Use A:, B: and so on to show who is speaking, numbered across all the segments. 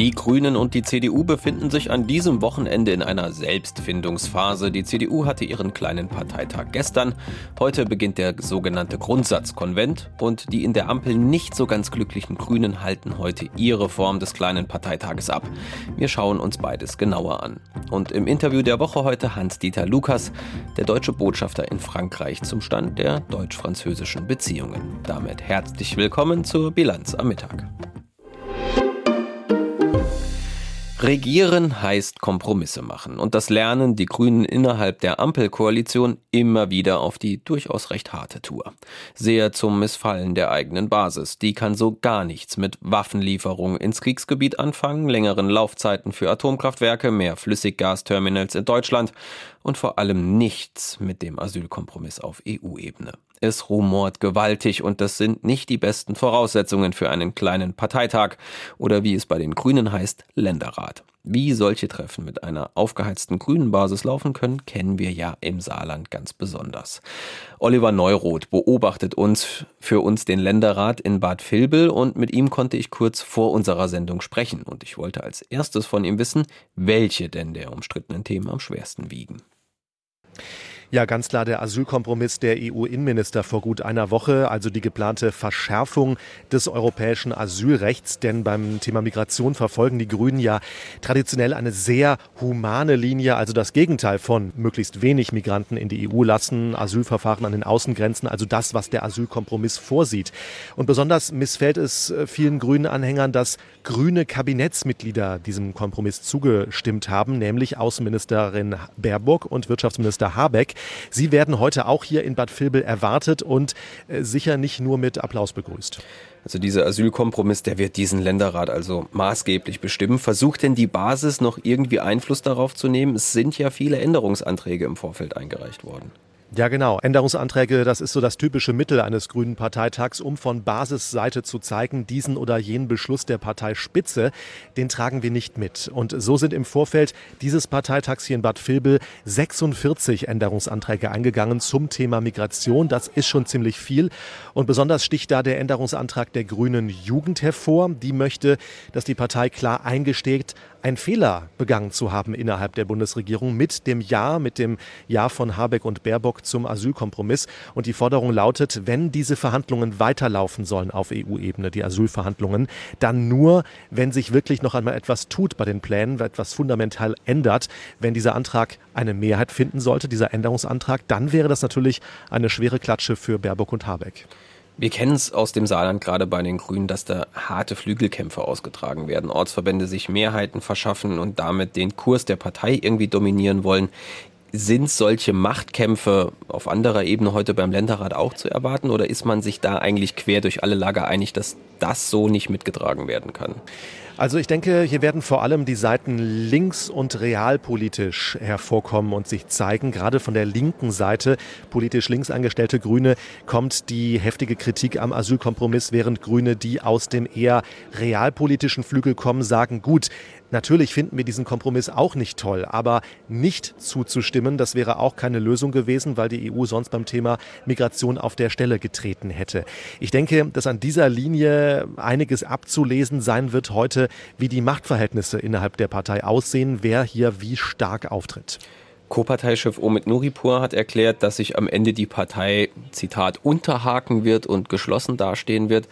A: Die Grünen und die CDU befinden sich an diesem Wochenende in einer Selbstfindungsphase. Die CDU hatte ihren kleinen Parteitag gestern. Heute beginnt der sogenannte Grundsatzkonvent und die in der Ampel nicht so ganz glücklichen Grünen halten heute ihre Form des kleinen Parteitages ab. Wir schauen uns beides genauer an. Und im Interview der Woche heute Hans-Dieter Lukas, der deutsche Botschafter in Frankreich zum Stand der deutsch-französischen Beziehungen. Damit herzlich willkommen zur Bilanz am Mittag. Regieren heißt Kompromisse machen und das lernen die Grünen innerhalb der Ampelkoalition immer wieder auf die durchaus recht harte Tour. Sehr zum Missfallen der eigenen Basis. Die kann so gar nichts mit Waffenlieferungen ins Kriegsgebiet anfangen, längeren Laufzeiten für Atomkraftwerke, mehr Flüssiggasterminals in Deutschland und vor allem nichts mit dem Asylkompromiss auf EU-Ebene. Es rumort gewaltig und das sind nicht die besten Voraussetzungen für einen kleinen Parteitag oder wie es bei den Grünen heißt, Länderrat. Wie solche Treffen mit einer aufgeheizten grünen Basis laufen können, kennen wir ja im Saarland ganz besonders. Oliver Neuroth beobachtet uns für uns den Länderrat in Bad Vilbel und mit ihm konnte ich kurz vor unserer Sendung sprechen und ich wollte als erstes von ihm wissen, welche denn der umstrittenen Themen am schwersten wiegen.
B: Ja, ganz klar der Asylkompromiss der EU-Innenminister vor gut einer Woche, also die geplante Verschärfung des europäischen Asylrechts. Denn beim Thema Migration verfolgen die Grünen ja traditionell eine sehr humane Linie, also das Gegenteil von möglichst wenig Migranten in die EU lassen, Asylverfahren an den Außengrenzen, also das, was der Asylkompromiss vorsieht. Und besonders missfällt es vielen grünen Anhängern, dass grüne Kabinettsmitglieder diesem Kompromiss zugestimmt haben, nämlich Außenministerin Baerbock und Wirtschaftsminister Habeck. Sie werden heute auch hier in Bad Vilbel erwartet und äh, sicher nicht nur mit Applaus begrüßt.
A: Also dieser Asylkompromiss, der wird diesen Länderrat also maßgeblich bestimmen. Versucht denn die Basis noch irgendwie Einfluss darauf zu nehmen? Es sind ja viele Änderungsanträge im Vorfeld eingereicht worden.
B: Ja, genau. Änderungsanträge, das ist so das typische Mittel eines Grünen Parteitags, um von Basisseite zu zeigen, diesen oder jenen Beschluss der Parteispitze, den tragen wir nicht mit. Und so sind im Vorfeld dieses Parteitags hier in Bad Vilbel 46 Änderungsanträge eingegangen zum Thema Migration. Das ist schon ziemlich viel. Und besonders sticht da der Änderungsantrag der Grünen Jugend hervor. Die möchte, dass die Partei klar eingesteht, einen Fehler begangen zu haben innerhalb der Bundesregierung mit dem Ja, mit dem Ja von Habeck und Baerbock zum Asylkompromiss. Und die Forderung lautet, wenn diese Verhandlungen weiterlaufen sollen auf EU-Ebene, die Asylverhandlungen, dann nur, wenn sich wirklich noch einmal etwas tut bei den Plänen, etwas fundamental ändert. Wenn dieser Antrag eine Mehrheit finden sollte, dieser Änderungsantrag, dann wäre das natürlich eine schwere Klatsche für Baerbock und Habeck.
A: Wir kennen es aus dem Saarland gerade bei den Grünen, dass da harte Flügelkämpfe ausgetragen werden. Ortsverbände sich Mehrheiten verschaffen und damit den Kurs der Partei irgendwie dominieren wollen. Sind solche Machtkämpfe auf anderer Ebene heute beim Länderrat auch zu erwarten oder ist man sich da eigentlich quer durch alle Lager einig, dass das so nicht mitgetragen werden kann?
B: Also ich denke, hier werden vor allem die Seiten links- und realpolitisch hervorkommen und sich zeigen. Gerade von der linken Seite, politisch links angestellte Grüne, kommt die heftige Kritik am Asylkompromiss, während Grüne, die aus dem eher realpolitischen Flügel kommen, sagen, gut, Natürlich finden wir diesen Kompromiss auch nicht toll, aber nicht zuzustimmen, das wäre auch keine Lösung gewesen, weil die EU sonst beim Thema Migration auf der Stelle getreten hätte. Ich denke, dass an dieser Linie einiges abzulesen sein wird heute, wie die Machtverhältnisse innerhalb der Partei aussehen, wer hier wie stark auftritt.
A: Co-Parteichef Omid Nuripur hat erklärt, dass sich am Ende die Partei, Zitat, unterhaken wird und geschlossen dastehen wird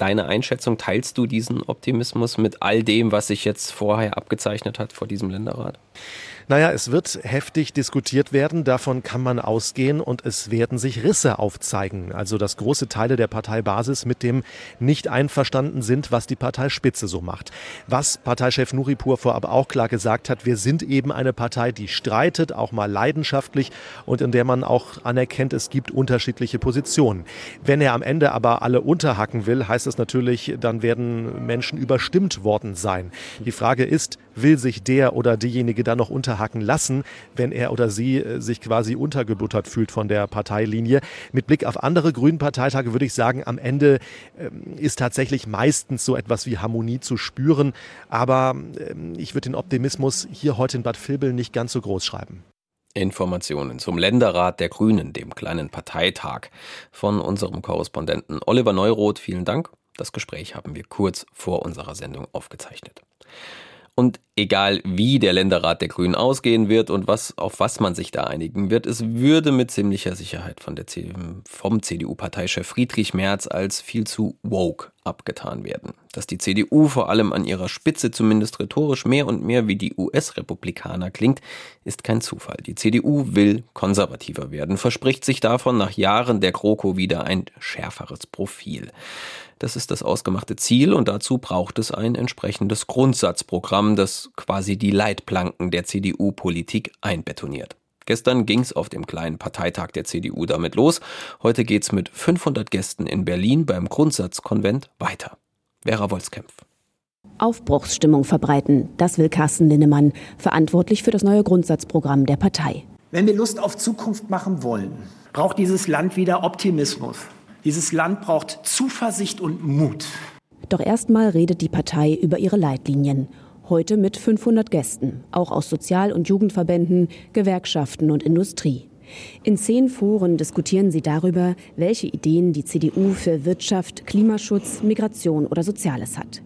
A: deine Einschätzung? Teilst du diesen Optimismus mit all dem, was sich jetzt vorher abgezeichnet hat vor diesem Länderrat?
B: Naja, es wird heftig diskutiert werden, davon kann man ausgehen und es werden sich Risse aufzeigen. Also dass große Teile der Parteibasis mit dem nicht einverstanden sind, was die Parteispitze so macht. Was Parteichef Nuripur vorab auch klar gesagt hat, wir sind eben eine Partei, die streitet, auch mal leidenschaftlich und in der man auch anerkennt, es gibt unterschiedliche Positionen. Wenn er am Ende aber alle unterhacken will, heißt es natürlich, dann werden Menschen überstimmt worden sein. Die Frage ist, will sich der oder diejenige dann noch unterhaken lassen, wenn er oder sie äh, sich quasi untergebuttert fühlt von der Parteilinie. Mit Blick auf andere Grünen Parteitage würde ich sagen, am Ende ähm, ist tatsächlich meistens so etwas wie Harmonie zu spüren. Aber ähm, ich würde den Optimismus hier heute in Bad Vilbel nicht ganz so groß schreiben.
A: Informationen zum Länderrat der Grünen, dem kleinen Parteitag, von unserem Korrespondenten Oliver Neuroth. Vielen Dank. Das Gespräch haben wir kurz vor unserer Sendung aufgezeichnet. Und egal wie der Länderrat der Grünen ausgehen wird und was, auf was man sich da einigen wird, es würde mit ziemlicher Sicherheit von der, vom CDU-Parteichef Friedrich Merz als viel zu woke abgetan werden. Dass die CDU vor allem an ihrer Spitze zumindest rhetorisch mehr und mehr wie die US-Republikaner klingt, ist kein Zufall. Die CDU will konservativer werden, verspricht sich davon nach Jahren der GroKo wieder ein schärferes Profil. Das ist das ausgemachte Ziel und dazu braucht es ein entsprechendes Grundsatzprogramm, das quasi die Leitplanken der CDU-Politik einbetoniert. Gestern ging es auf dem kleinen Parteitag der CDU damit los. Heute geht es mit 500 Gästen in Berlin beim Grundsatzkonvent weiter. Vera Wolfskämpf.
C: Aufbruchsstimmung verbreiten, das will Carsten Linnemann, verantwortlich für das neue Grundsatzprogramm der Partei.
D: Wenn wir Lust auf Zukunft machen wollen, braucht dieses Land wieder Optimismus. Dieses Land braucht Zuversicht und Mut.
C: Doch erstmal redet die Partei über ihre Leitlinien. Heute mit 500 Gästen, auch aus Sozial- und Jugendverbänden, Gewerkschaften und Industrie. In zehn Foren diskutieren sie darüber, welche Ideen die CDU für Wirtschaft, Klimaschutz, Migration oder Soziales hat.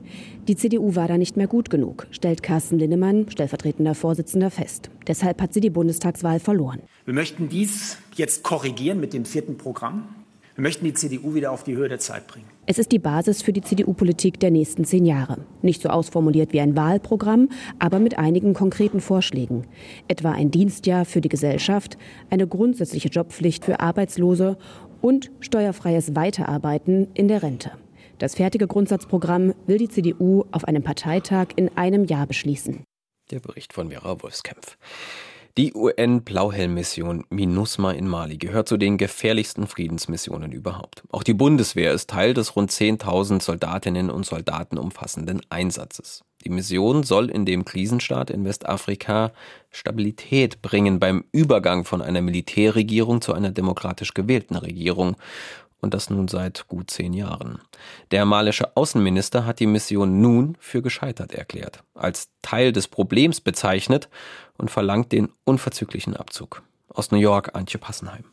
C: Die CDU war da nicht mehr gut genug, stellt Carsten Linnemann, stellvertretender Vorsitzender, fest. Deshalb hat sie die Bundestagswahl verloren.
D: Wir möchten dies jetzt korrigieren mit dem vierten Programm. Wir möchten die CDU wieder auf die Höhe der Zeit bringen.
C: Es ist die Basis für die CDU-Politik der nächsten zehn Jahre. Nicht so ausformuliert wie ein Wahlprogramm, aber mit einigen konkreten Vorschlägen. Etwa ein Dienstjahr für die Gesellschaft, eine grundsätzliche Jobpflicht für Arbeitslose und steuerfreies Weiterarbeiten in der Rente. Das fertige Grundsatzprogramm will die CDU auf einem Parteitag in einem Jahr beschließen.
A: Der Bericht von Vera Wolfskämpf. Die UN-Blauhelm-Mission MINUSMA in Mali gehört zu den gefährlichsten Friedensmissionen überhaupt. Auch die Bundeswehr ist Teil des rund 10.000 Soldatinnen und Soldaten umfassenden Einsatzes. Die Mission soll in dem Krisenstaat in Westafrika Stabilität bringen beim Übergang von einer Militärregierung zu einer demokratisch gewählten Regierung und das nun seit gut zehn Jahren. Der malische Außenminister hat die Mission nun für gescheitert erklärt, als Teil des Problems bezeichnet und verlangt den unverzüglichen Abzug. Aus New York Antje Passenheim.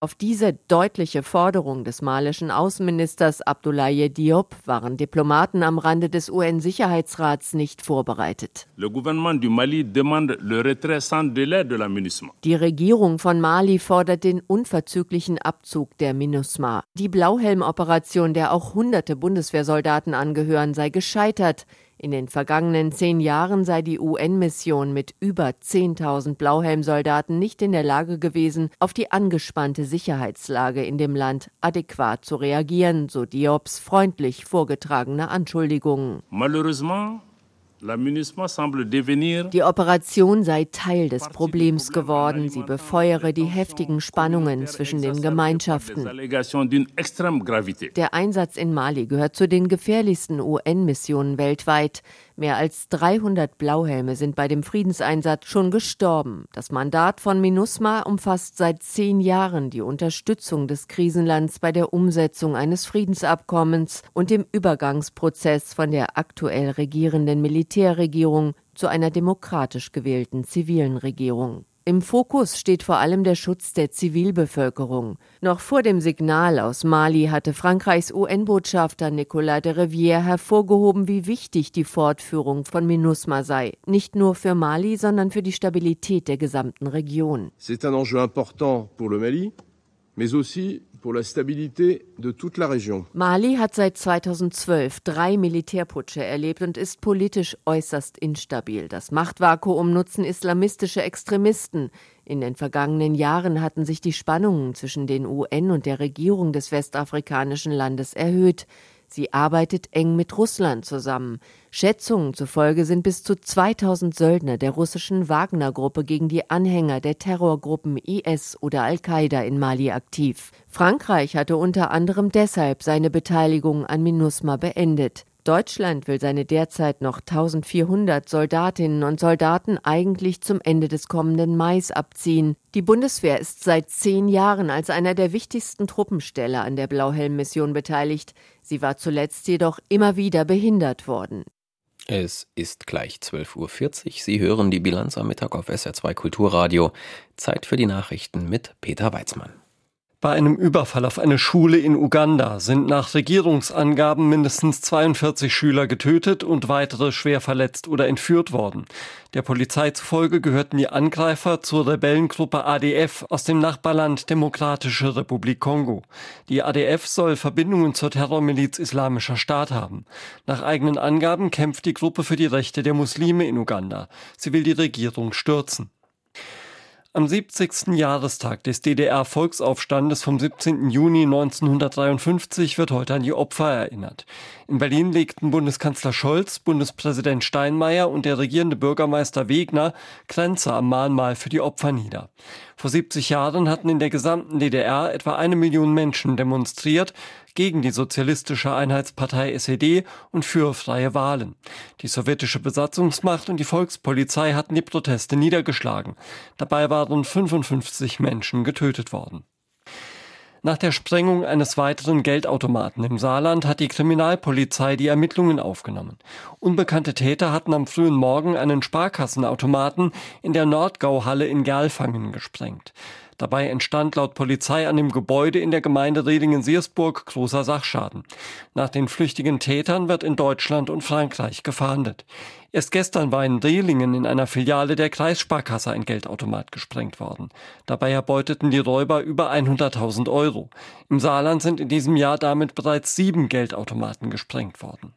E: Auf diese deutliche Forderung des malischen Außenministers Abdoulaye Diop waren Diplomaten am Rande des UN-Sicherheitsrats nicht vorbereitet. Die Regierung von Mali fordert den unverzüglichen Abzug der MINUSMA. Die Blauhelm-Operation, der auch hunderte Bundeswehrsoldaten angehören, sei gescheitert. In den vergangenen zehn Jahren sei die UN-Mission mit über 10.000 Blauhelmsoldaten nicht in der Lage gewesen, auf die angespannte Sicherheitslage in dem Land adäquat zu reagieren, so Diops freundlich vorgetragene Anschuldigungen. Malheureusement, die Operation sei Teil des Problems geworden. Sie befeuere die heftigen Spannungen zwischen den Gemeinschaften. Der Einsatz in Mali gehört zu den gefährlichsten UN-Missionen weltweit. Mehr als 300 Blauhelme sind bei dem Friedenseinsatz schon gestorben. Das Mandat von MINUSMA umfasst seit zehn Jahren die Unterstützung des Krisenlands bei der Umsetzung eines Friedensabkommens und dem Übergangsprozess von der aktuell regierenden Militärregierung zu einer demokratisch gewählten zivilen Regierung. Im Fokus steht vor allem der Schutz der Zivilbevölkerung. Noch vor dem Signal aus Mali hatte Frankreichs UN-Botschafter Nicolas de Rivière hervorgehoben, wie wichtig die Fortführung von MINUSMA sei. Nicht nur für Mali, sondern für die Stabilität der gesamten Region.
F: C'est un enjeu important pour le Mali,
E: Mali hat seit 2012 drei Militärputsche erlebt und ist politisch äußerst instabil. Das Machtvakuum nutzen islamistische Extremisten. In den vergangenen Jahren hatten sich die Spannungen zwischen den UN und der Regierung des westafrikanischen Landes erhöht. Sie arbeitet eng mit Russland zusammen. Schätzungen zufolge sind bis zu 2000 Söldner der russischen Wagner-Gruppe gegen die Anhänger der Terrorgruppen IS oder Al-Qaida in Mali aktiv. Frankreich hatte unter anderem deshalb seine Beteiligung an MINUSMA beendet. Deutschland will seine derzeit noch 1400 Soldatinnen und Soldaten eigentlich zum Ende des kommenden Mais abziehen. Die Bundeswehr ist seit zehn Jahren als einer der wichtigsten Truppensteller an der Blauhelm-Mission beteiligt. Sie war zuletzt jedoch immer wieder behindert worden.
A: Es ist gleich 12.40 Uhr. Sie hören die Bilanz am Mittag auf SR2 Kulturradio. Zeit für die Nachrichten mit Peter Weizmann.
G: Bei einem Überfall auf eine Schule in Uganda sind nach Regierungsangaben mindestens 42 Schüler getötet und weitere schwer verletzt oder entführt worden. Der Polizei zufolge gehörten die Angreifer zur Rebellengruppe ADF aus dem Nachbarland Demokratische Republik Kongo. Die ADF soll Verbindungen zur Terrormiliz Islamischer Staat haben. Nach eigenen Angaben kämpft die Gruppe für die Rechte der Muslime in Uganda. Sie will die Regierung stürzen. Am 70. Jahrestag des DDR-Volksaufstandes vom 17. Juni 1953 wird heute an die Opfer erinnert. In Berlin legten Bundeskanzler Scholz, Bundespräsident Steinmeier und der regierende Bürgermeister Wegner Grenze am Mahnmal für die Opfer nieder. Vor 70 Jahren hatten in der gesamten DDR etwa eine Million Menschen demonstriert gegen die Sozialistische Einheitspartei SED und für freie Wahlen. Die sowjetische Besatzungsmacht und die Volkspolizei hatten die Proteste niedergeschlagen. Dabei waren 55 Menschen getötet worden. Nach der Sprengung eines weiteren Geldautomaten im Saarland hat die Kriminalpolizei die Ermittlungen aufgenommen. Unbekannte Täter hatten am frühen Morgen einen Sparkassenautomaten in der Nordgauhalle in Gerlfangen gesprengt. Dabei entstand laut Polizei an dem Gebäude in der Gemeinde Redingen-Siersburg großer Sachschaden. Nach den flüchtigen Tätern wird in Deutschland und Frankreich gefahndet. Erst gestern war in Rehlingen in einer Filiale der Kreissparkasse ein Geldautomat gesprengt worden. Dabei erbeuteten die Räuber über 100.000 Euro. Im Saarland sind in diesem Jahr damit bereits sieben Geldautomaten gesprengt worden.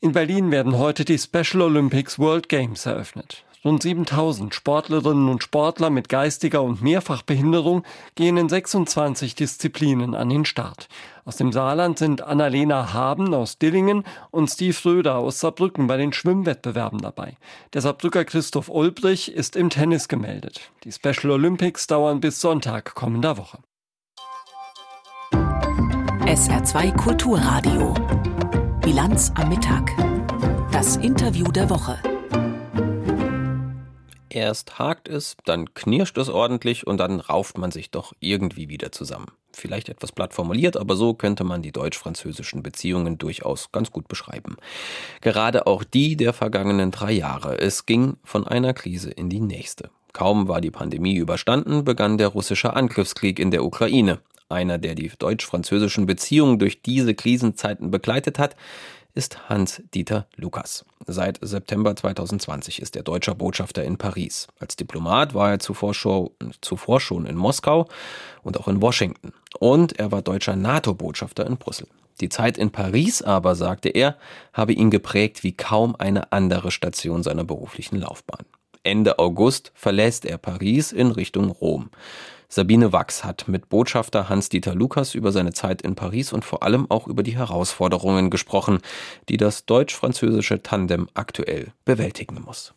G: In Berlin werden heute die Special Olympics World Games eröffnet. Rund 7000 Sportlerinnen und Sportler mit geistiger und Mehrfachbehinderung gehen in 26 Disziplinen an den Start. Aus dem Saarland sind Annalena Haben aus Dillingen und Steve Röder aus Saarbrücken bei den Schwimmwettbewerben dabei. Der Saarbrücker Christoph Ulbrich ist im Tennis gemeldet. Die Special Olympics dauern bis Sonntag kommender Woche.
H: SR2 Kulturradio. Bilanz am Mittag. Das Interview der Woche.
A: Erst hakt es, dann knirscht es ordentlich und dann rauft man sich doch irgendwie wieder zusammen. Vielleicht etwas platt formuliert, aber so könnte man die deutsch-französischen Beziehungen durchaus ganz gut beschreiben. Gerade auch die der vergangenen drei Jahre. Es ging von einer Krise in die nächste. Kaum war die Pandemie überstanden, begann der russische Angriffskrieg in der Ukraine. Einer, der die deutsch-französischen Beziehungen durch diese Krisenzeiten begleitet hat, ist Hans-Dieter Lukas. Seit September 2020 ist er deutscher Botschafter in Paris. Als Diplomat war er zuvor schon, zuvor schon in Moskau und auch in Washington. Und er war deutscher NATO-Botschafter in Brüssel. Die Zeit in Paris aber, sagte er, habe ihn geprägt wie kaum eine andere Station seiner beruflichen Laufbahn. Ende August verlässt er Paris in Richtung Rom. Sabine Wachs hat mit Botschafter Hans-Dieter Lukas über seine Zeit in Paris und vor allem auch über die Herausforderungen gesprochen, die das deutsch-französische Tandem aktuell bewältigen muss.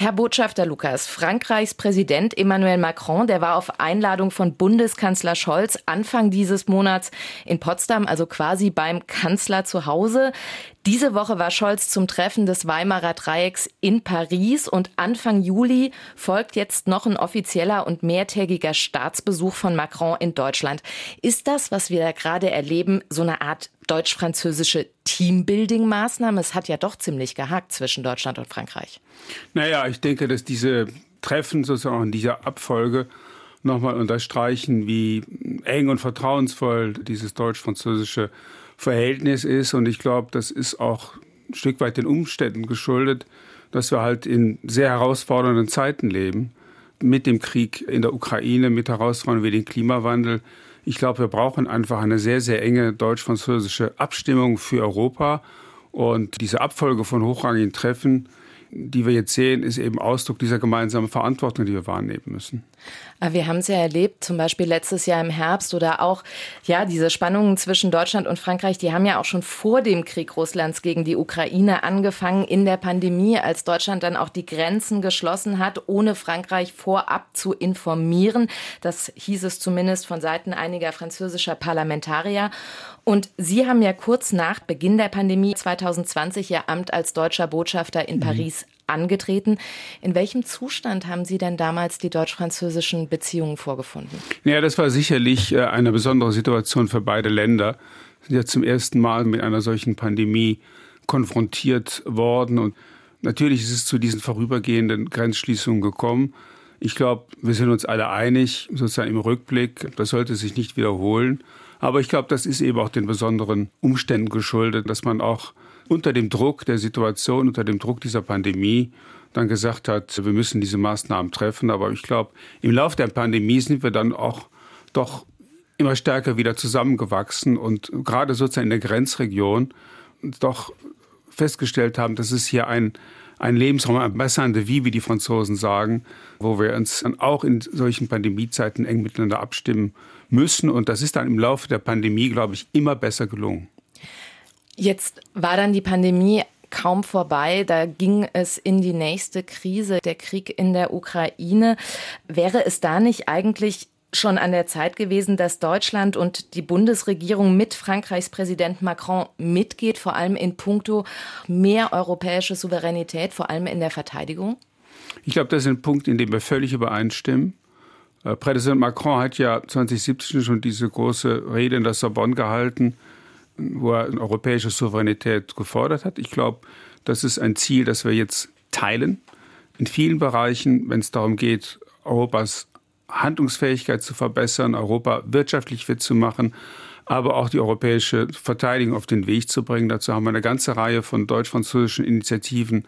I: Herr Botschafter Lukas, Frankreichs Präsident Emmanuel Macron, der war auf Einladung von Bundeskanzler Scholz Anfang dieses Monats in Potsdam, also quasi beim Kanzler zu Hause. Diese Woche war Scholz zum Treffen des Weimarer Dreiecks in Paris und Anfang Juli folgt jetzt noch ein offizieller und mehrtägiger Staatsbesuch von Macron in Deutschland. Ist das, was wir da gerade erleben, so eine Art deutsch-französische Teambuilding-Maßnahme? Es hat ja doch ziemlich gehakt zwischen Deutschland und Frankreich.
J: Naja, ich denke, dass diese Treffen sozusagen in dieser Abfolge nochmal unterstreichen, wie eng und vertrauensvoll dieses deutsch-französische Verhältnis ist. Und ich glaube, das ist auch ein Stück weit den Umständen geschuldet, dass wir halt in sehr herausfordernden Zeiten leben. Mit dem Krieg in der Ukraine, mit Herausforderungen wie dem Klimawandel. Ich glaube, wir brauchen einfach eine sehr, sehr enge deutsch-französische Abstimmung für Europa. Und diese Abfolge von hochrangigen Treffen die wir jetzt sehen, ist eben Ausdruck dieser gemeinsamen Verantwortung, die wir wahrnehmen müssen.
I: Wir haben es ja erlebt, zum Beispiel letztes Jahr im Herbst oder auch, ja, diese Spannungen zwischen Deutschland und Frankreich, die haben ja auch schon vor dem Krieg Russlands gegen die Ukraine angefangen in der Pandemie, als Deutschland dann auch die Grenzen geschlossen hat, ohne Frankreich vorab zu informieren. Das hieß es zumindest von Seiten einiger französischer Parlamentarier. Und Sie haben ja kurz nach Beginn der Pandemie 2020 Ihr Amt als deutscher Botschafter in mhm. Paris angetreten. In welchem Zustand haben Sie denn damals die deutsch-französischen Beziehungen vorgefunden?
J: Ja, das war sicherlich äh, eine besondere Situation für beide Länder. Wir sind ja zum ersten Mal mit einer solchen Pandemie konfrontiert worden. Und natürlich ist es zu diesen vorübergehenden Grenzschließungen gekommen. Ich glaube, wir sind uns alle einig, sozusagen im Rückblick, das sollte sich nicht wiederholen. Aber ich glaube, das ist eben auch den besonderen Umständen geschuldet, dass man auch unter dem Druck der Situation, unter dem Druck dieser Pandemie dann gesagt hat, wir müssen diese Maßnahmen treffen. Aber ich glaube, im Laufe der Pandemie sind wir dann auch doch immer stärker wieder zusammengewachsen und gerade sozusagen in der Grenzregion doch festgestellt haben, dass es hier ein, ein Lebensraum, ein Bassin de vie, wie die Franzosen sagen, wo wir uns dann auch in solchen Pandemiezeiten eng miteinander abstimmen müssen. Und das ist dann im Laufe der Pandemie, glaube ich, immer besser gelungen.
I: Jetzt war dann die Pandemie kaum vorbei. Da ging es in die nächste Krise, der Krieg in der Ukraine. Wäre es da nicht eigentlich schon an der Zeit gewesen, dass Deutschland und die Bundesregierung mit Frankreichs Präsident Macron mitgeht, vor allem in puncto mehr europäische Souveränität, vor allem in der Verteidigung?
J: Ich glaube, das ist ein Punkt, in dem wir völlig übereinstimmen. Äh, Präsident Macron hat ja 2017 schon diese große Rede in der Sorbonne gehalten, wo er europäische Souveränität gefordert hat. Ich glaube, das ist ein Ziel, das wir jetzt teilen. In vielen Bereichen, wenn es darum geht, Europas Handlungsfähigkeit zu verbessern, Europa wirtschaftlich fit zu machen, aber auch die europäische Verteidigung auf den Weg zu bringen. Dazu haben wir eine ganze Reihe von deutsch-französischen Initiativen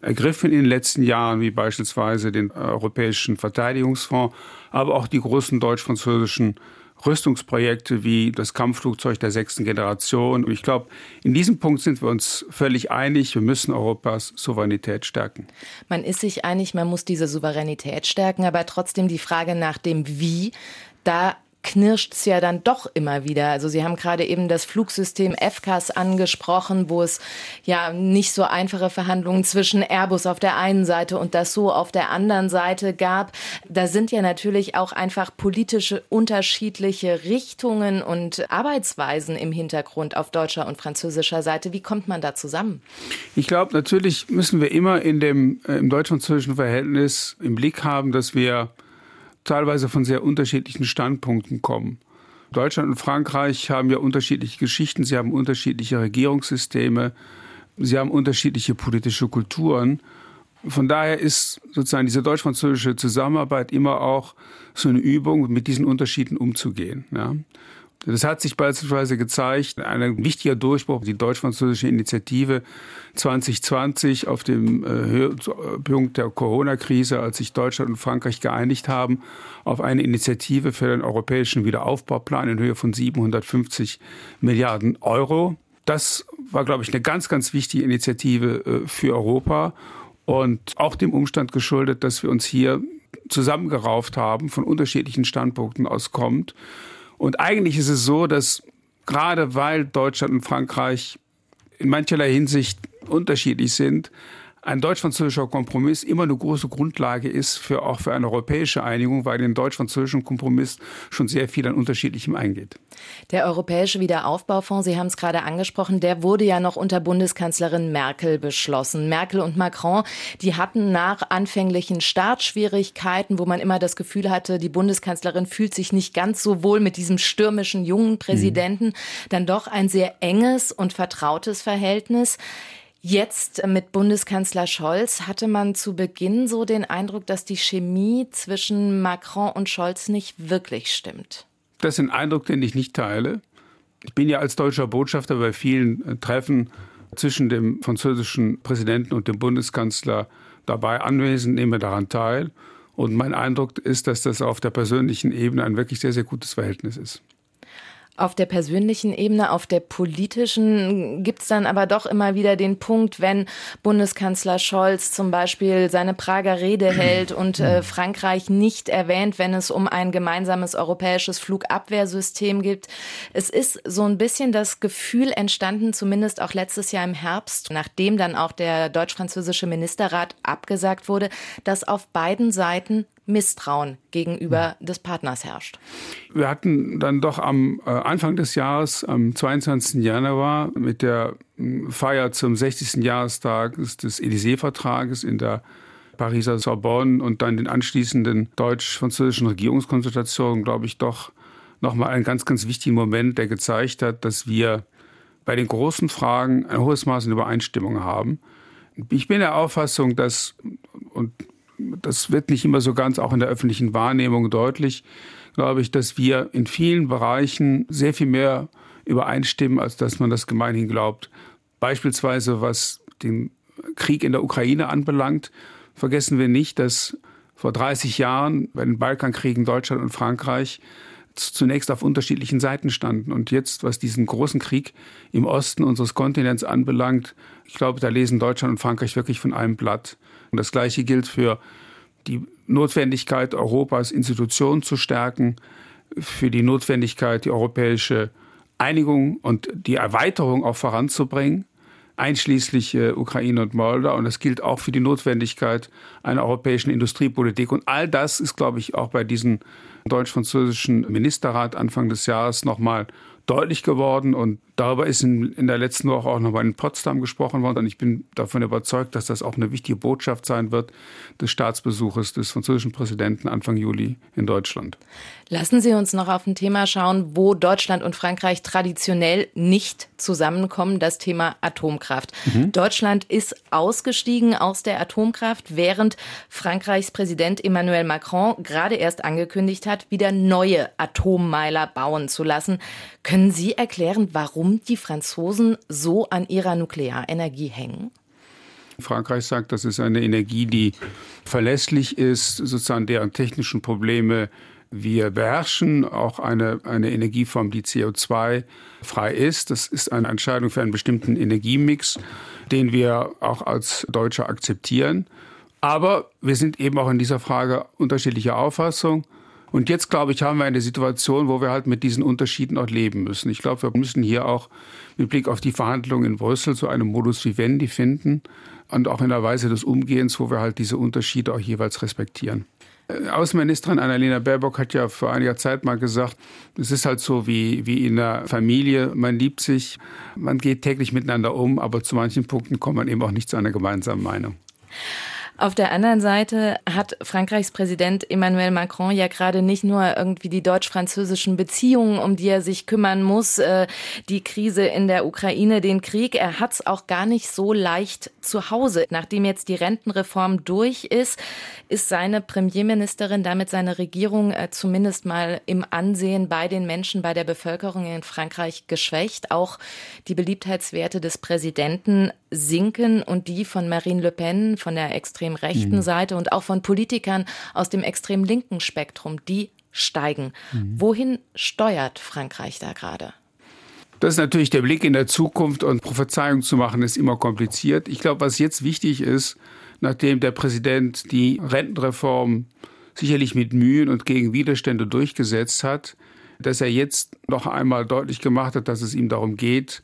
J: ergriffen in den letzten Jahren, wie beispielsweise den Europäischen Verteidigungsfonds, aber auch die großen deutsch-französischen Rüstungsprojekte wie das Kampfflugzeug der sechsten Generation. Und ich glaube, in diesem Punkt sind wir uns völlig einig. Wir müssen Europas Souveränität stärken.
I: Man ist sich einig, man muss diese Souveränität stärken, aber trotzdem die Frage nach dem Wie, da knirscht es ja dann doch immer wieder. Also Sie haben gerade eben das Flugsystem FCAS angesprochen, wo es ja nicht so einfache Verhandlungen zwischen Airbus auf der einen Seite und das so auf der anderen Seite gab. Da sind ja natürlich auch einfach politische unterschiedliche Richtungen und Arbeitsweisen im Hintergrund auf deutscher und französischer Seite. Wie kommt man da zusammen?
J: Ich glaube, natürlich müssen wir immer in dem äh, im deutsch-französischen Verhältnis im Blick haben, dass wir teilweise von sehr unterschiedlichen Standpunkten kommen. Deutschland und Frankreich haben ja unterschiedliche Geschichten, sie haben unterschiedliche Regierungssysteme, sie haben unterschiedliche politische Kulturen. Von daher ist sozusagen diese deutsch-französische Zusammenarbeit immer auch so eine Übung, mit diesen Unterschieden umzugehen. Ja. Das hat sich beispielsweise gezeigt, ein wichtiger Durchbruch, die deutsch-französische Initiative 2020 auf dem äh, Höhepunkt der Corona-Krise, als sich Deutschland und Frankreich geeinigt haben auf eine Initiative für den europäischen Wiederaufbauplan in Höhe von 750 Milliarden Euro. Das war, glaube ich, eine ganz, ganz wichtige Initiative äh, für Europa und auch dem Umstand geschuldet, dass wir uns hier zusammengerauft haben, von unterschiedlichen Standpunkten aus kommt und eigentlich ist es so, dass gerade weil Deutschland und Frankreich in mancherlei Hinsicht unterschiedlich sind, ein deutsch-französischer Kompromiss immer eine große Grundlage ist für auch für eine europäische Einigung, weil den deutsch-französischen Kompromiss schon sehr viel an Unterschiedlichem eingeht.
I: Der Europäische Wiederaufbaufonds, Sie haben es gerade angesprochen, der wurde ja noch unter Bundeskanzlerin Merkel beschlossen. Merkel und Macron, die hatten nach anfänglichen Startschwierigkeiten, wo man immer das Gefühl hatte, die Bundeskanzlerin fühlt sich nicht ganz so wohl mit diesem stürmischen jungen Präsidenten, mhm. dann doch ein sehr enges und vertrautes Verhältnis. Jetzt mit Bundeskanzler Scholz hatte man zu Beginn so den Eindruck, dass die Chemie zwischen Macron und Scholz nicht wirklich stimmt.
J: Das ist ein Eindruck, den ich nicht teile. Ich bin ja als deutscher Botschafter bei vielen äh, Treffen zwischen dem französischen Präsidenten und dem Bundeskanzler dabei anwesend, nehme daran teil. Und mein Eindruck ist, dass das auf der persönlichen Ebene ein wirklich sehr, sehr gutes Verhältnis ist.
I: Auf der persönlichen Ebene, auf der politischen gibt es dann aber doch immer wieder den Punkt, wenn Bundeskanzler Scholz zum Beispiel seine Prager Rede hält und äh, Frankreich nicht erwähnt, wenn es um ein gemeinsames europäisches Flugabwehrsystem geht. Es ist so ein bisschen das Gefühl entstanden, zumindest auch letztes Jahr im Herbst, nachdem dann auch der deutsch-französische Ministerrat abgesagt wurde, dass auf beiden Seiten Misstrauen gegenüber mhm. des Partners herrscht.
J: Wir hatten dann doch am äh, Anfang des Jahres, am 22. Januar, mit der hm, Feier zum 60. Jahrestag des Élysée-Vertrages in der Pariser Sorbonne und dann den anschließenden deutsch-französischen Regierungskonsultationen, glaube ich, doch nochmal einen ganz, ganz wichtigen Moment, der gezeigt hat, dass wir bei den großen Fragen ein hohes Maß an Übereinstimmung haben. Ich bin der Auffassung, dass, und das wird nicht immer so ganz auch in der öffentlichen Wahrnehmung deutlich, glaube ich, dass wir in vielen Bereichen sehr viel mehr übereinstimmen, als dass man das gemeinhin glaubt. Beispielsweise was den Krieg in der Ukraine anbelangt, vergessen wir nicht, dass vor 30 Jahren bei den Balkankriegen Deutschland und Frankreich zunächst auf unterschiedlichen Seiten standen. Und jetzt, was diesen großen Krieg im Osten unseres Kontinents anbelangt, ich glaube, da lesen Deutschland und Frankreich wirklich von einem Blatt. Und das Gleiche gilt für die Notwendigkeit, Europas Institutionen zu stärken, für die Notwendigkeit, die europäische Einigung und die Erweiterung auch voranzubringen einschließlich äh, Ukraine und Moldau. Und das gilt auch für die Notwendigkeit einer europäischen Industriepolitik. Und all das ist, glaube ich, auch bei diesem deutsch-französischen Ministerrat Anfang des Jahres nochmal deutlich geworden. Und darüber ist in, in der letzten Woche auch nochmal in Potsdam gesprochen worden. Und ich bin davon überzeugt, dass das auch eine wichtige Botschaft sein wird des Staatsbesuches des französischen Präsidenten Anfang Juli in Deutschland.
I: Lassen Sie uns noch auf ein Thema schauen, wo Deutschland und Frankreich traditionell nicht zusammenkommen, das Thema Atomkraft. Mhm. Deutschland ist ausgestiegen aus der Atomkraft, während Frankreichs Präsident Emmanuel Macron gerade erst angekündigt hat, wieder neue Atommeiler bauen zu lassen. Können Sie erklären, warum die Franzosen so an ihrer Nuklearenergie hängen?
J: Frankreich sagt, das ist eine Energie, die verlässlich ist, sozusagen deren technischen Probleme wir beherrschen auch eine, eine Energieform, die CO2-frei ist. Das ist eine Entscheidung für einen bestimmten Energiemix, den wir auch als Deutsche akzeptieren. Aber wir sind eben auch in dieser Frage unterschiedlicher Auffassung. Und jetzt, glaube ich, haben wir eine Situation, wo wir halt mit diesen Unterschieden auch leben müssen. Ich glaube, wir müssen hier auch mit Blick auf die Verhandlungen in Brüssel zu einem Modus vivendi finden und auch in der Weise des Umgehens, wo wir halt diese Unterschiede auch jeweils respektieren. Äh, Außenministerin Annalena Baerbock hat ja vor einiger Zeit mal gesagt, es ist halt so wie, wie in der Familie, man liebt sich, man geht täglich miteinander um, aber zu manchen Punkten kommt man eben auch nicht zu einer gemeinsamen Meinung.
I: Auf der anderen Seite hat Frankreichs Präsident Emmanuel Macron ja gerade nicht nur irgendwie die deutsch-französischen Beziehungen, um die er sich kümmern muss, äh, die Krise in der Ukraine, den Krieg. Er hat es auch gar nicht so leicht zu Hause. Nachdem jetzt die Rentenreform durch ist, ist seine Premierministerin, damit seine Regierung äh, zumindest mal im Ansehen bei den Menschen, bei der Bevölkerung in Frankreich geschwächt. Auch die Beliebtheitswerte des Präsidenten sinken und die von Marine Le Pen, von der extrem rechten mhm. Seite und auch von Politikern aus dem extrem linken Spektrum, die steigen. Mhm. Wohin steuert Frankreich da gerade?
J: Das ist natürlich der Blick in der Zukunft und Prophezeiung zu machen, ist immer kompliziert. Ich glaube, was jetzt wichtig ist, nachdem der Präsident die Rentenreform sicherlich mit Mühen und gegen Widerstände durchgesetzt hat, dass er jetzt noch einmal deutlich gemacht hat, dass es ihm darum geht,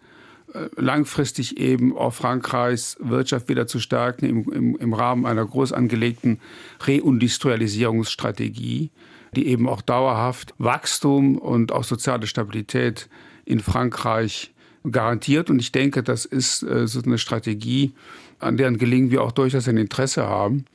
J: langfristig eben auch Frankreichs Wirtschaft wieder zu stärken im, im, im Rahmen einer groß angelegten Reindustrialisierungsstrategie, die eben auch dauerhaft Wachstum und auch soziale Stabilität in Frankreich garantiert. Und ich denke, das ist äh, so eine Strategie, an deren Gelingen wir auch durchaus ein Interesse haben.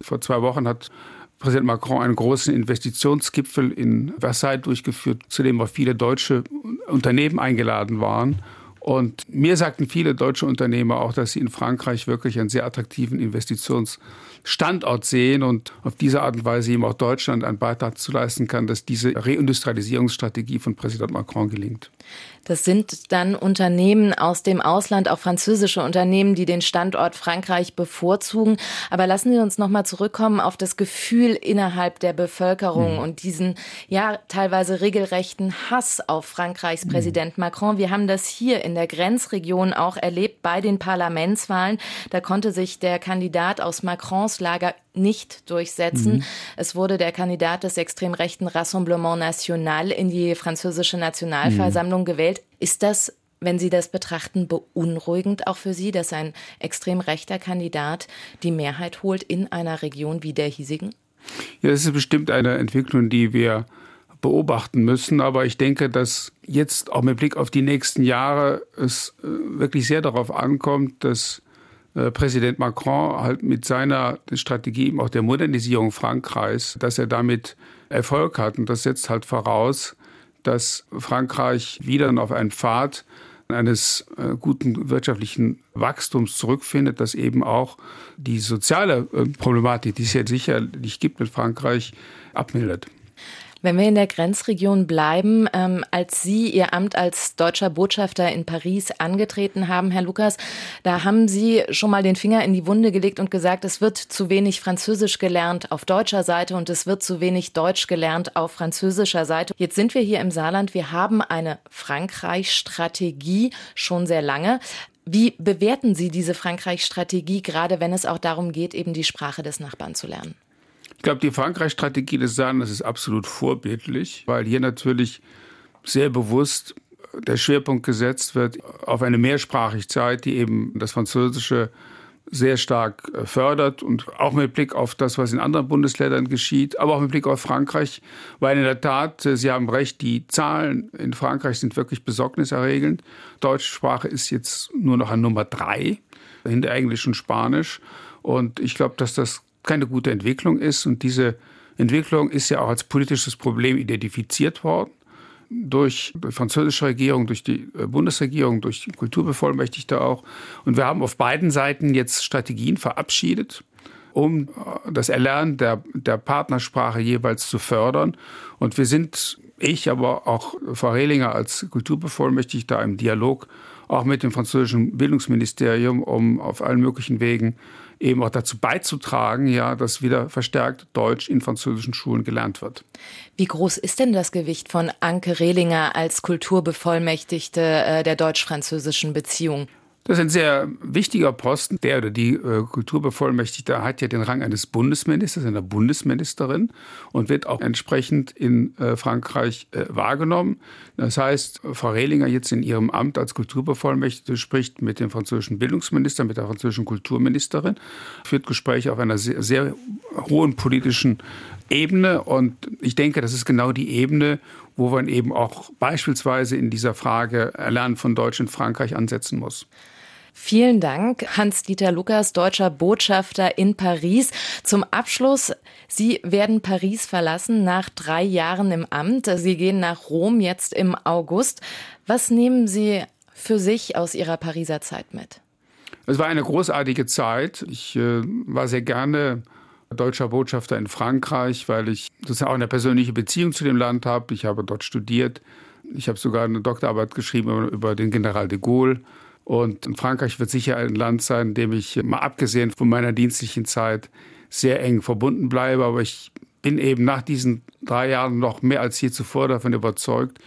J: Vor zwei Wochen hat Präsident Macron einen großen Investitionsgipfel in Versailles durchgeführt, zu dem auch viele deutsche Unternehmen eingeladen waren. Und mir sagten viele deutsche Unternehmer auch, dass sie in Frankreich wirklich einen sehr attraktiven Investitionsstandort sehen und auf diese Art und Weise eben auch Deutschland einen Beitrag zu leisten kann, dass diese Reindustrialisierungsstrategie von Präsident Macron gelingt.
I: Das sind dann Unternehmen aus dem Ausland, auch französische Unternehmen, die den Standort Frankreich bevorzugen. Aber lassen Sie uns noch mal zurückkommen auf das Gefühl innerhalb der Bevölkerung mhm. und diesen ja teilweise regelrechten Hass auf Frankreichs mhm. Präsident Macron. Wir haben das hier in der Grenzregion auch erlebt bei den Parlamentswahlen. Da konnte sich der Kandidat aus Macrons Lager nicht durchsetzen. Mhm. Es wurde der Kandidat des extrem rechten Rassemblement National in die französische Nationalversammlung mhm. gewählt. Ist das wenn Sie das betrachten, beunruhigend auch für Sie, dass ein extrem rechter Kandidat die Mehrheit holt in einer Region wie der hiesigen?
J: Ja, das ist bestimmt eine Entwicklung, die wir beobachten müssen. Aber ich denke, dass jetzt auch mit Blick auf die nächsten Jahre es äh, wirklich sehr darauf ankommt, dass Präsident Macron halt mit seiner Strategie auch der Modernisierung Frankreichs, dass er damit Erfolg hat. Und das setzt halt voraus, dass Frankreich wieder auf einen Pfad eines äh, guten wirtschaftlichen Wachstums zurückfindet, das eben auch die soziale äh, Problematik, die es ja sicherlich gibt mit Frankreich, abmildert.
I: Wenn wir in der Grenzregion bleiben, ähm, als Sie Ihr Amt als deutscher Botschafter in Paris angetreten haben, Herr Lukas, da haben Sie schon mal den Finger in die Wunde gelegt und gesagt, es wird zu wenig Französisch gelernt auf deutscher Seite und es wird zu wenig Deutsch gelernt auf französischer Seite. Jetzt sind wir hier im Saarland. Wir haben eine Frankreich-Strategie schon sehr lange. Wie bewerten Sie diese Frankreich-Strategie, gerade wenn es auch darum geht, eben die Sprache des Nachbarn zu lernen?
J: Ich glaube, die Frankreich-Strategie des Saarlandes ist absolut vorbildlich, weil hier natürlich sehr bewusst der Schwerpunkt gesetzt wird auf eine Mehrsprachigkeit, die eben das Französische sehr stark äh, fördert und auch mit Blick auf das, was in anderen Bundesländern geschieht, aber auch mit Blick auf Frankreich, weil in der Tat, äh, Sie haben recht, die Zahlen in Frankreich sind wirklich besorgniserregend. Deutsche Sprache ist jetzt nur noch an Nummer drei hinter Englisch und Spanisch. Und ich glaube, dass das keine gute Entwicklung ist. Und diese Entwicklung ist ja auch als politisches Problem identifiziert worden durch die französische Regierung, durch die äh, Bundesregierung, durch die Kulturbevollmächtigte auch. Und wir haben auf beiden Seiten jetzt Strategien verabschiedet, um äh, das Erlernen der, der Partnersprache jeweils zu fördern. Und wir sind, ich, aber auch Frau Rehlinger als Kulturbevollmächtigter im Dialog auch mit dem französischen Bildungsministerium, um auf allen möglichen Wegen eben auch dazu beizutragen, ja, dass wieder verstärkt Deutsch in französischen Schulen gelernt wird.
I: Wie groß ist denn das Gewicht von Anke Rehlinger als Kulturbevollmächtigte äh, der deutsch-französischen Beziehung?
J: Das ist ein sehr wichtiger Posten. Der oder die äh, Kulturbevollmächtigte hat ja den Rang eines Bundesministers, einer Bundesministerin und wird auch entsprechend in äh, Frankreich äh, wahrgenommen. Das heißt, Frau Rehlinger jetzt in ihrem Amt als Kulturbevollmächtigte spricht mit dem französischen Bildungsminister, mit der französischen Kulturministerin, führt Gespräche auf einer sehr, sehr hohen politischen Ebene. Und ich denke, das ist genau die Ebene, wo man eben auch beispielsweise in dieser Frage Erlernen von Deutsch in Frankreich ansetzen muss.
I: Vielen Dank, Hans-Dieter Lukas, deutscher Botschafter in Paris. Zum Abschluss, Sie werden Paris verlassen nach drei Jahren im Amt. Sie gehen nach Rom jetzt im August. Was nehmen Sie für sich aus Ihrer Pariser Zeit mit?
J: Es war eine großartige Zeit. Ich äh, war sehr gerne deutscher Botschafter in Frankreich, weil ich sozusagen auch eine persönliche Beziehung zu dem Land habe. Ich habe dort studiert. Ich habe sogar eine Doktorarbeit geschrieben über den General de Gaulle. Und Frankreich wird sicher ein Land sein, in dem ich mal abgesehen von meiner dienstlichen Zeit sehr eng verbunden bleibe. Aber ich bin eben nach diesen drei Jahren noch mehr als je zuvor davon überzeugt,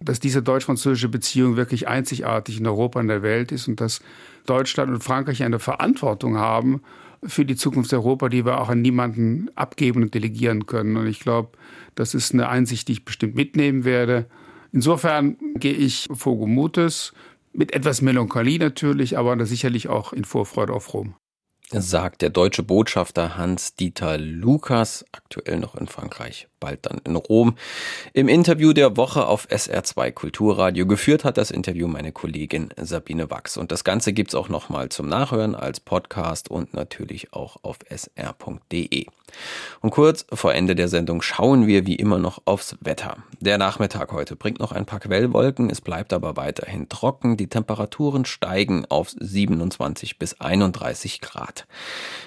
J: dass diese deutsch-französische Beziehung wirklich einzigartig in Europa und der Welt ist und dass Deutschland und Frankreich eine Verantwortung haben für die Zukunft Europa, die wir auch an niemanden abgeben und delegieren können. Und ich glaube, das ist eine Einsicht, die ich bestimmt mitnehmen werde. Insofern gehe ich frohen Mutes, mit etwas Melancholie natürlich, aber sicherlich auch in Vorfreude auf Rom.
A: Sagt der deutsche Botschafter Hans-Dieter Lukas, aktuell noch in Frankreich, bald dann in Rom. Im Interview der Woche auf SR2 Kulturradio geführt hat das Interview meine Kollegin Sabine Wachs. Und das Ganze gibt's auch nochmal zum Nachhören als Podcast und natürlich auch auf sr.de. Und kurz vor Ende der Sendung schauen wir wie immer noch aufs Wetter. Der Nachmittag heute bringt noch ein paar Quellwolken, es bleibt aber weiterhin trocken. Die Temperaturen steigen auf 27 bis 31 Grad.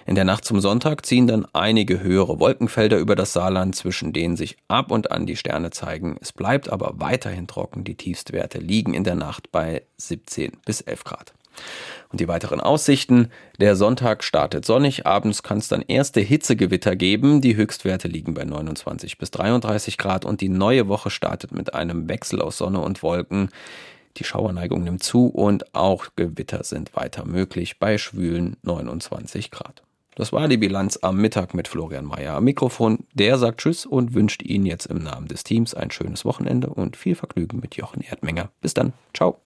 A: In der Nacht zum Sonntag ziehen dann einige höhere Wolkenfelder über das Saarland, zwischen denen sich ab und an die Sterne zeigen. Es bleibt aber weiterhin trocken. Die Tiefstwerte liegen in der Nacht bei 17 bis 11 Grad. Und die weiteren Aussichten. Der Sonntag startet sonnig. Abends kann es dann erste Hitzegewitter geben. Die Höchstwerte liegen bei 29 bis 33 Grad und die neue Woche startet mit einem Wechsel aus Sonne und Wolken. Die Schauerneigung nimmt zu und auch Gewitter sind weiter möglich bei schwülen 29 Grad. Das war die Bilanz am Mittag mit Florian Mayer am Mikrofon. Der sagt Tschüss und wünscht Ihnen jetzt im Namen des Teams ein schönes Wochenende und viel Vergnügen mit Jochen Erdmenger. Bis dann. Ciao.